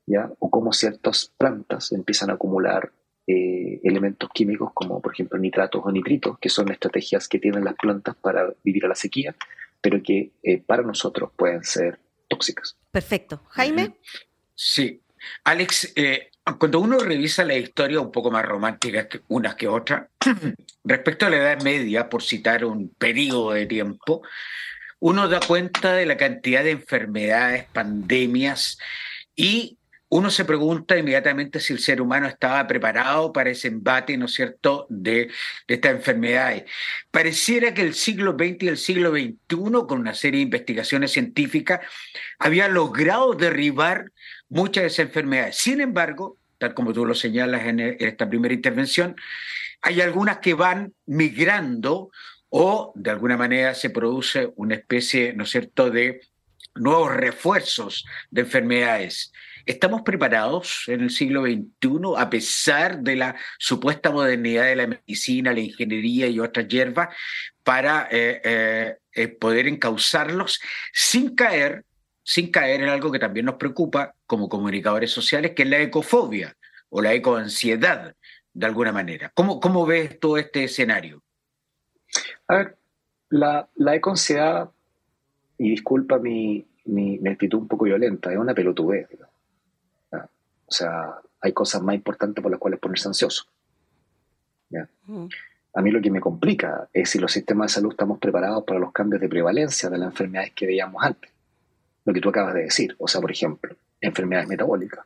¿ya? o cómo ciertas plantas empiezan a acumular eh, elementos químicos como, por ejemplo, nitratos o nitritos, que son estrategias que tienen las plantas para vivir a la sequía, pero que eh, para nosotros pueden ser tóxicas. Perfecto. Jaime. Sí. Alex, eh, cuando uno revisa la historia un poco más romántica que unas que otras, respecto a la Edad Media, por citar un periodo de tiempo, uno da cuenta de la cantidad de enfermedades, pandemias, y uno se pregunta inmediatamente si el ser humano estaba preparado para ese embate, ¿no cierto?, de, estas enfermedades. Pareciera que el siglo XX y el siglo XXI, con una serie de investigaciones científicas, había logrado derribar muchas de esas enfermedades. Sin embargo, tal como tú lo señalas en, esta primera intervención, hay algunas que van migrando o de alguna manera se produce una especie, ¿no cierto?, de nuevos refuerzos de enfermedades. ¿Estamos preparados en el siglo XXI, a pesar de la supuesta modernidad de la medicina, la ingeniería y otras hierbas, para eh, eh, eh, poder encauzarlos sin caer sin caer en algo que también nos preocupa como comunicadores sociales, que es la ecofobia o la ecoansiedad, de alguna manera. ¿Cómo, cómo ves todo este escenario? A ver, la, la ecoansiedad, y disculpa mi, mi, actitud un poco violenta, es una pelotudez. O sea, hay cosas más importantes por las cuales ponerse ansioso. Mm. A mí lo que me complica es si los sistemas de salud estamos preparados para los cambios de prevalencia de las enfermedades que veíamos antes lo que tú acabas de decir. O sea, por ejemplo, enfermedades metabólicas.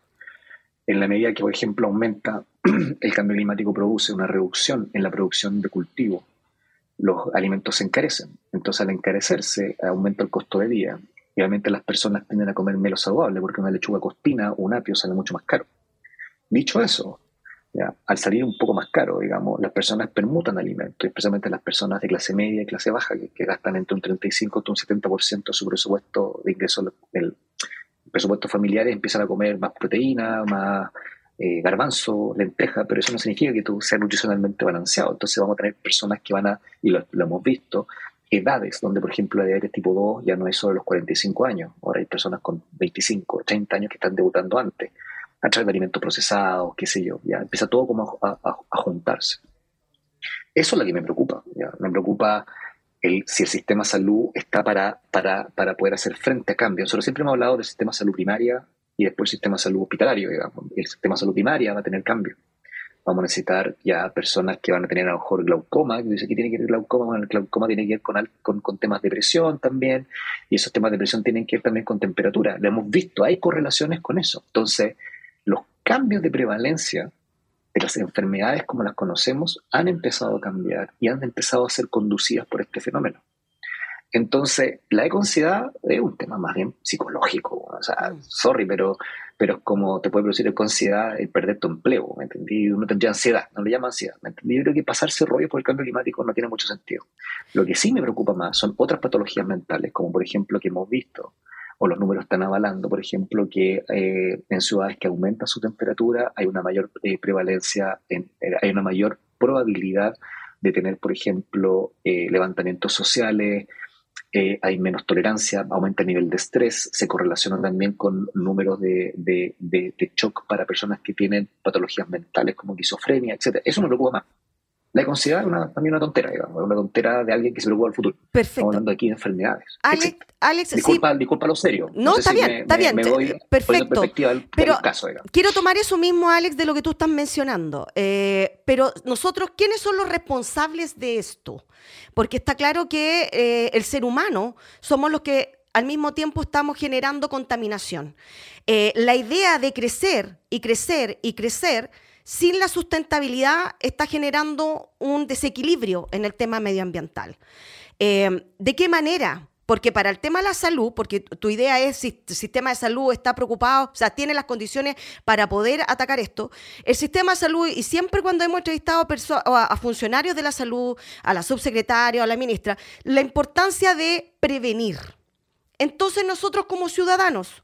En la medida que, por ejemplo, aumenta el cambio climático, produce una reducción en la producción de cultivo, los alimentos se encarecen. Entonces, al encarecerse, aumenta el costo de vida. Y obviamente las personas tienden a comer menos saludable porque una lechuga costina o un apio sale mucho más caro. Dicho eso, al salir un poco más caro, digamos, las personas permutan alimentos, especialmente las personas de clase media y clase baja, que, gastan entre un 35 y un 70% de su presupuesto de ingresos, el presupuesto familiar, empiezan a comer más proteína, más eh, garbanzo, lenteja, pero eso no significa que tú seas nutricionalmente balanceado. Entonces vamos a tener personas que van a, y lo hemos visto, edades donde, por ejemplo, la diabetes tipo 2 ya no es solo los 45 años, ahora hay personas con 25, 30 años que están debutando antes a través de alimentos procesados, qué sé yo, ya empieza todo como a, juntarse. Eso es lo que me preocupa, me preocupa si el sistema salud está para, para, para poder hacer frente a cambios. Nosotros siempre hemos hablado del sistema de salud primaria y después el sistema salud hospitalario, digamos. El sistema salud primaria va a tener cambios. Vamos a necesitar ya personas que van a tener a lo mejor glaucoma, que dice que tiene que ver glaucoma, bueno, el glaucoma tiene que ver con, con, con, temas de presión también, y esos temas de presión tienen que ver también con temperatura. Lo hemos visto, hay correlaciones con eso. Entonces, los cambios de prevalencia de las enfermedades como las conocemos han empezado a cambiar y han empezado a ser conducidas por este fenómeno. Entonces, la ecoansiedad es un tema más bien psicológico. O sea, sorry, pero, pero es como te puede producir ecoansiedad el perder tu empleo, ¿me entendí? Uno tendría ansiedad, no le llama ansiedad, ¿me entendí? Yo creo que pasarse rollo por el cambio climático no tiene mucho sentido. Lo que sí me preocupa más son otras patologías mentales, como por ejemplo que hemos visto, o los números están avalando, por ejemplo, que eh, en ciudades que aumenta su temperatura hay una mayor eh, prevalencia, en, eh, hay una mayor probabilidad de tener, por ejemplo, levantamientos sociales, hay menos tolerancia, aumenta el nivel de estrés, se correlaciona también con números de, de, de, de shock para personas que tienen patologías mentales como esquizofrenia, etc. Eso me preocupa más la considera una, también una tontera, digamos, una tontera de alguien que se preocupa del futuro. Perfecto. Estamos hablando aquí de enfermedades. Alex, Alex disculpa, disculpa lo serio. No, está bien, está bien. Perfecto. pero quiero tomar eso mismo, Alex, de lo que tú estás mencionando. Eh, pero nosotros, ¿quiénes son los responsables de esto? Porque está claro que eh, el ser humano somos los que al mismo tiempo estamos generando contaminación. Eh, la idea de crecer y crecer y crecer sin la sustentabilidad está generando un desequilibrio en el tema medioambiental. Eh, ¿De qué manera? Porque para el tema de la salud, porque tu idea es si el sistema de salud está preocupado, o sea, tiene las condiciones para poder atacar esto, el sistema de salud, y siempre cuando hemos entrevistado a, a funcionarios de la salud, a la subsecretaria, a la ministra, la importancia de prevenir. Entonces nosotros como ciudadanos,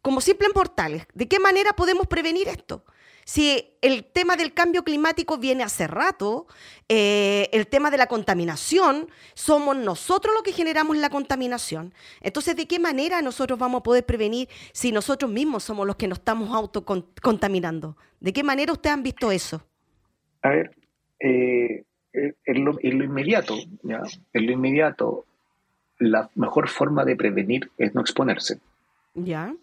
como simples mortales, ¿de qué manera podemos prevenir esto? Si el tema del cambio climático viene hace rato, eh, el tema de la contaminación, somos nosotros los que generamos la contaminación. Entonces, ¿de qué manera nosotros vamos a poder prevenir si nosotros mismos somos los que nos estamos autocontaminando? ¿De qué manera ustedes han visto eso? A ver, eh, en, lo, inmediato, ¿ya? en lo inmediato, la mejor forma de prevenir es no exponerse. Ya.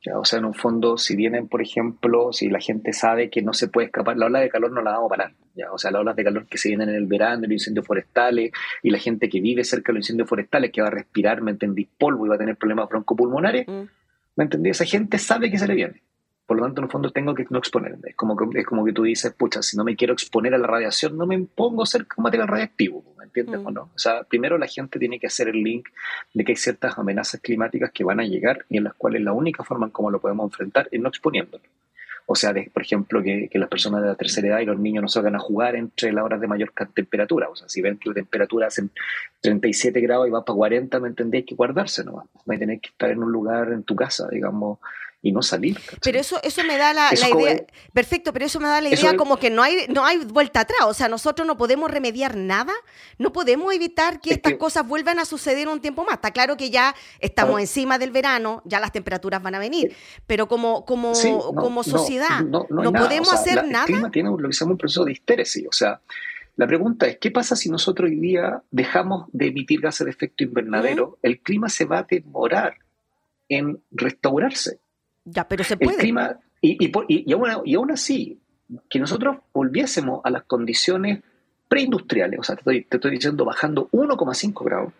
Simple. O sea, en un fondo, si vienen, por ejemplo, si la gente sabe que no se puede escapar, la ola de calor no la vamos a parar. ¿ya? O sea, las olas de calor que se vienen en el verano, los incendios forestales, y la gente que vive cerca de los incendios forestales, que va a respirar, ¿me entendí? Polvo y va a tener problemas broncopulmonares, mm. ¿me entendí? Esa gente sabe que se le viene. Por lo tanto, en el fondo tengo que no exponerme. Es como, que, es como que tú dices, pucha, si no me quiero exponer a la radiación, no me pongo cerca de un material radiactivo, ¿me entiendes mm. o no? O sea, primero la gente tiene que hacer el link de que hay ciertas amenazas climáticas que van a llegar y en las cuales la única forma en cómo lo podemos enfrentar es no exponiéndolo. O sea, por ejemplo, que, las personas de la tercera edad y los niños no salgan a jugar entre las horas de mayor temperatura. O sea, si ven que la temperatura hace 37 grados y va para 40, ¿me entendéis? Hay que guardarse nomás. Va a tener que estar en un lugar en tu casa, digamos, y no salir. Pero eso, eso me da la, idea, perfecto, pero eso me da la idea como que no hay, no hay vuelta atrás, o sea, nosotros no podemos remediar nada, no podemos evitar que estas cosas vuelvan a suceder un tiempo más. Está claro que ya estamos encima del verano, ya las temperaturas van a venir, pero como, como, como sociedad no, podemos hacer nada. El clima tiene lo que se llama un proceso de histéresis, o sea, la pregunta es, ¿qué pasa si nosotros hoy día dejamos de emitir gases de efecto invernadero? El clima se va a demorar en restaurarse. Ya, pero se puede. El clima, y, y, y, aún, y aún así, que nosotros volviésemos a las condiciones preindustriales, o sea, te estoy, te estoy diciendo bajando 1,5 grados,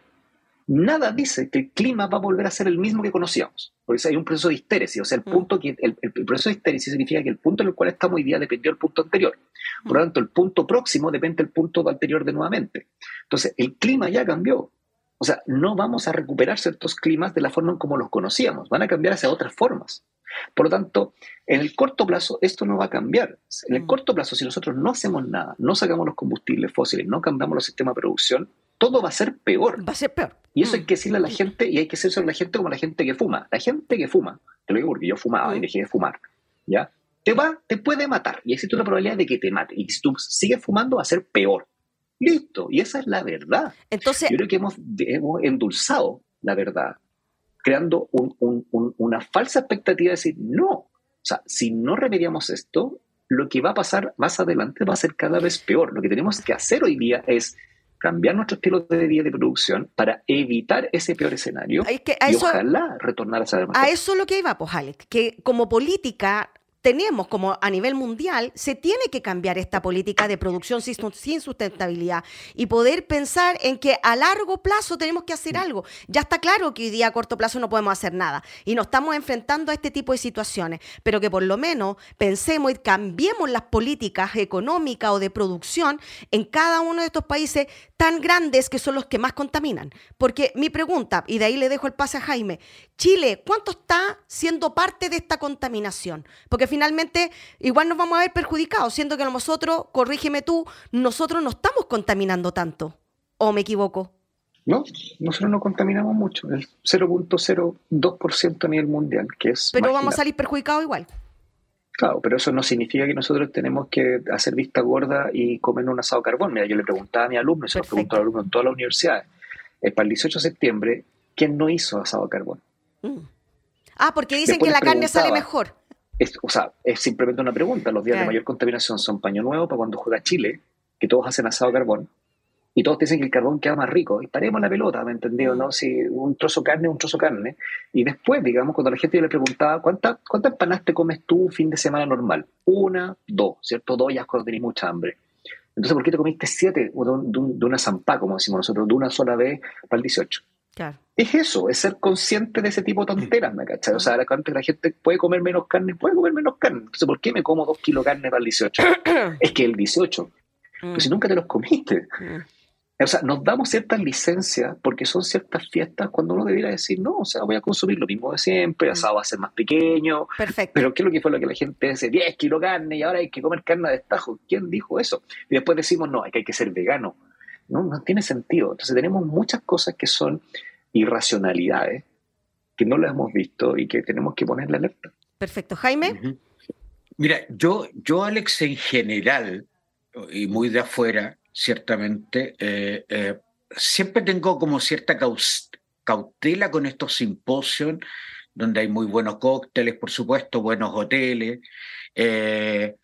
nada dice que el clima va a volver a ser el mismo que conocíamos. Porque hay un proceso de histéresis, o sea, el mm. punto que el, el, proceso de histéresis significa que el punto en el cual estamos hoy día dependió del punto anterior. Por lo mm. tanto, el punto próximo depende del punto anterior de nuevamente. Entonces, el clima ya cambió. O sea, no vamos a recuperar ciertos climas de la forma en como los conocíamos, van a cambiar hacia otras formas. Por lo tanto, en el corto plazo esto no va a cambiar. En el mm. corto plazo, si nosotros no hacemos nada, no sacamos los combustibles fósiles, no cambiamos los sistemas de producción, todo va a ser peor. Va a ser peor. Y eso hay mm. que decirle a la gente, y hay que decirle a la gente como la gente que fuma. La gente que fuma, te lo digo porque yo fumaba y mm. dejé de fumar, ¿ya? Te va, te puede matar. Y existe una probabilidad de que te mate. Y si tú sigues fumando, va a ser peor. Listo. Y esa es la verdad. Entonces, yo creo que hemos, hemos endulzado la verdad creando una falsa expectativa de decir, no, o sea, si no remediamos esto, lo que va a pasar más adelante va a ser cada vez peor. Lo que tenemos que hacer hoy día es cambiar nuestro estilo de vida de producción para evitar ese peor escenario y ojalá retornar a esa A eso es lo que iba, pues, Alex, que como política tenemos como a nivel mundial, se tiene que cambiar esta política de producción sin sustentabilidad y poder pensar en que a largo plazo tenemos que hacer algo. Ya está claro que hoy día a corto plazo no podemos hacer nada y nos estamos enfrentando a este tipo de situaciones, pero que por lo menos pensemos y cambiemos las políticas económicas o de producción en cada uno de estos países tan grandes que son los que más contaminan. Porque mi pregunta, y de ahí le dejo el pase a Jaime, Chile, ¿cuánto está siendo parte de esta contaminación? Porque igual nos vamos a ver perjudicados, siendo que nosotros, corrígeme tú, nosotros no estamos contaminando tanto. ¿O me equivoco? No, nosotros no contaminamos mucho, el 0.02% a nivel mundial, que es... Pero vamos a salir perjudicados igual. Claro, pero eso no significa que nosotros tenemos que hacer vista gorda y comer un asado carbón. Mira, yo le preguntaba a mi alumno, se lo pregunto a los alumnos en todas las universidades, eh, para el 18 de septiembre, ¿quién no hizo asado carbón? Mm. Ah, porque dicen que la carne sale mejor. O sea, es simplemente una pregunta. Los días de mayor contaminación son paño nuevo para cuando juega Chile, que todos hacen asado carbón, y todos dicen que el carbón queda más rico. Y paremos la pelota, ¿me entendió? ¿no? Si un trozo carne, un trozo carne. Y después, digamos, cuando la gente le preguntaba, ¿cuántas cuánta empanadas te comes tú fin de semana normal? Una, dos, ¿cierto? Dos ya cuando tenés mucha hambre. Entonces, ¿por qué te comiste siete de, de una zampá, como decimos nosotros, de una sola vez para el 18? Claro. Es eso, es ser consciente de ese tipo de tonteras, ¿me cachai? O sea, la, la gente puede comer menos carne, puede comer menos carne. Entonces, ¿por qué me como dos kilos de carne para el 18? es que el 18, pues si nunca te los comiste. Mm. O sea, nos damos ciertas licencias porque son ciertas fiestas cuando uno debiera decir, no, o sea, voy a consumir lo mismo de siempre, mm. asado va a ser más pequeño. Perfecto. Pero ¿qué es lo que fue lo que la gente dice? 10 kilos de carne y ahora hay que comer carne de destajo. ¿Quién dijo eso? Y después decimos, no, hay que, hay que ser vegano. No, no tiene sentido. Entonces tenemos muchas cosas que son irracionalidades que no las hemos visto y que tenemos que ponerle alerta. Perfecto. Jaime. Mira, yo, yo, Alex, en general, y muy de afuera, ciertamente. Eh, eh, siempre tengo como cierta cautela con estos simposios, donde hay muy buenos cócteles, por supuesto, buenos hoteles. Eh,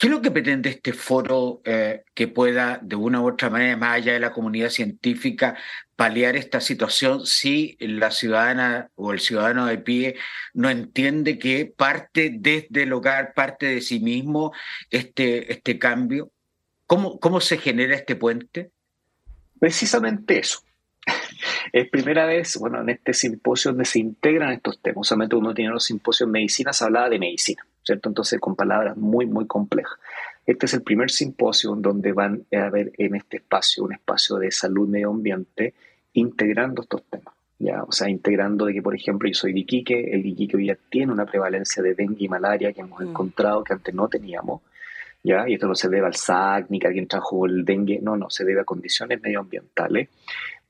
¿Qué es lo que pretende este foro que pueda, de una u otra manera, más allá de la comunidad científica, paliar esta situación si la ciudadana o el ciudadano de pie no entiende que parte desde el hogar, parte de sí mismo este, este cambio? ¿Cómo, se genera este puente? Precisamente eso. Es primera vez, bueno, en este simposio donde se integran estos temas. Usualmente uno tiene los simposios en medicina, se hablaba de medicina, ¿cierto? Entonces, con palabras muy, muy complejas. Este es el primer simposio donde van a haber en este espacio, un espacio de salud medio ambiente, integrando estos temas. ¿ya? O sea, integrando de que, por ejemplo, yo soy de Iquique, el Iquique hoy día tiene una prevalencia de dengue y malaria que hemos mm. encontrado que antes no teníamos. ¿ya? Y esto no se debe al SAC ni que alguien trajo el dengue, no, no, se debe a condiciones medioambientales,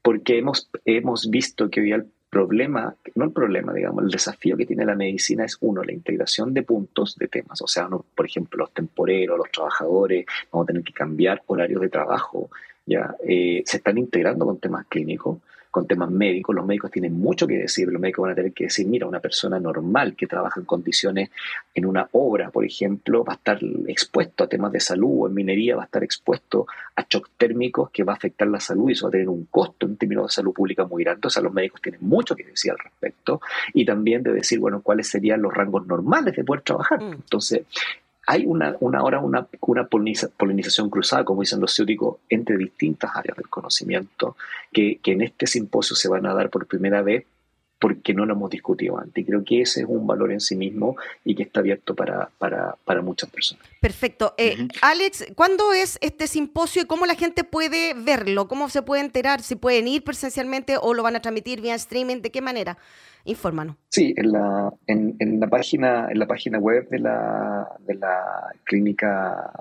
porque hemos, hemos visto que hoy el problema, no el problema, digamos, el desafío que tiene la medicina es uno, la integración de puntos de temas, o sea, por ejemplo, los temporeros, los trabajadores, vamos a tener que cambiar horarios de trabajo, ya eh, se están integrando con temas clínicos, con temas médicos. Los médicos tienen mucho que decir. Los médicos van a tener que decir, mira, una persona normal que trabaja en condiciones en una obra, por ejemplo, va a estar expuesto a temas de salud o en minería va a estar expuesto a shocks térmicos que va a afectar la salud y eso va a tener un costo en términos de salud pública muy grande. O sea, los médicos tienen mucho que decir al respecto y también de decir, bueno, cuáles serían los rangos normales de poder trabajar. Mm. Entonces, hay una, una ahora una, una polinización cruzada, como dicen los ciúticos, entre distintas áreas del conocimiento, que, que en este simposio se van a dar por primera vez porque no lo hemos discutido antes. Y creo que ese es un valor en sí mismo y que está abierto para, para, para muchas personas. Perfecto. Eh, Alex, ¿cuándo es este simposio y cómo la gente puede verlo? ¿Cómo se puede enterar? ¿Si pueden ir presencialmente o lo van a transmitir vía streaming? ¿De qué manera? Infórmanos. Sí, en la, en, en la, página, en la página web de la, de la clínica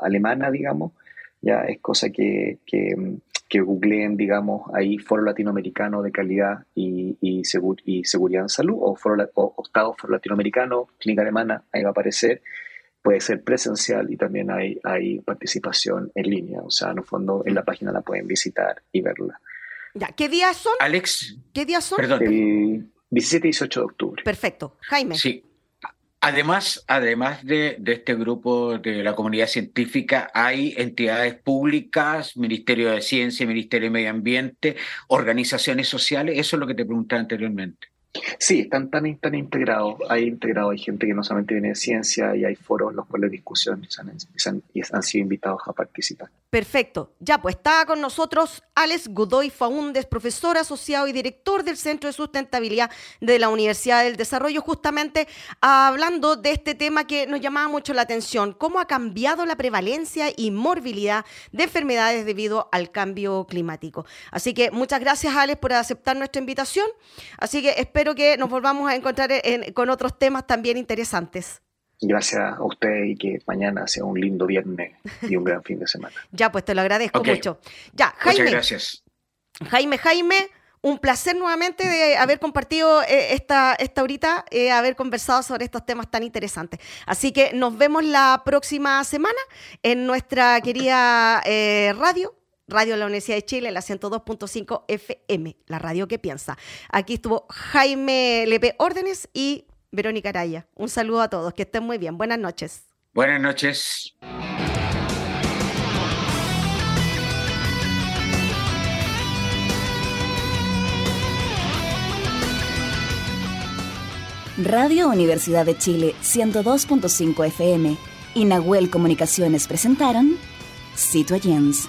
alemana, digamos, ya es cosa que, que, que googleen, digamos, ahí Foro Latinoamericano de Calidad y, y, y Seguridad en Salud o, Foro, o Estado Foro Latinoamericano, Clínica Alemana, ahí va a aparecer. Puede ser presencial y también hay, hay participación en línea, o sea, en el fondo en la página la pueden visitar y verla. Ya, ¿qué días son? Alex. ¿Qué días son? Perdón. El 17 y 18 de octubre. Perfecto. Jaime. Sí. Además, además de, de, este grupo de la comunidad científica, hay entidades públicas, Ministerio de Ciencia, Ministerio de Medio Ambiente, organizaciones sociales. Eso es lo que te preguntaba anteriormente. Sí, están tan, tan integrados. Hay integrado, hay gente que no solamente viene de ciencia y hay foros en los cuales discusiones han, y han sido invitados a participar. Perfecto. Ya, pues está con nosotros Alex Godoy Faúndez, profesor asociado y director del Centro de Sustentabilidad de la Universidad del Desarrollo, justamente hablando de este tema que nos llamaba mucho la atención, cómo ha cambiado la prevalencia y morbilidad de enfermedades debido al cambio climático. Así que muchas gracias, Alex, por aceptar nuestra invitación. Así que espero que nos volvamos a encontrar con otros temas también interesantes. Gracias a usted y que mañana sea un lindo viernes y un gran fin de semana. Ya, pues te lo agradezco mucho. Ya, Jaime. Muchas gracias. Jaime, Jaime, un placer nuevamente de haber compartido eh, esta, esta horita, eh, haber conversado sobre estos temas tan interesantes. Así que nos vemos la próxima semana en nuestra querida eh, radio, Radio de la Universidad de Chile, la 102.5 FM, la radio que piensa. Aquí estuvo Jaime Lepe Órdenes y Verónica Araya. Un saludo a todos, que estén muy bien. Buenas noches. Buenas noches. Radio Universidad de Chile 102.5 FM y Nahuel Comunicaciones presentaron Citoyens,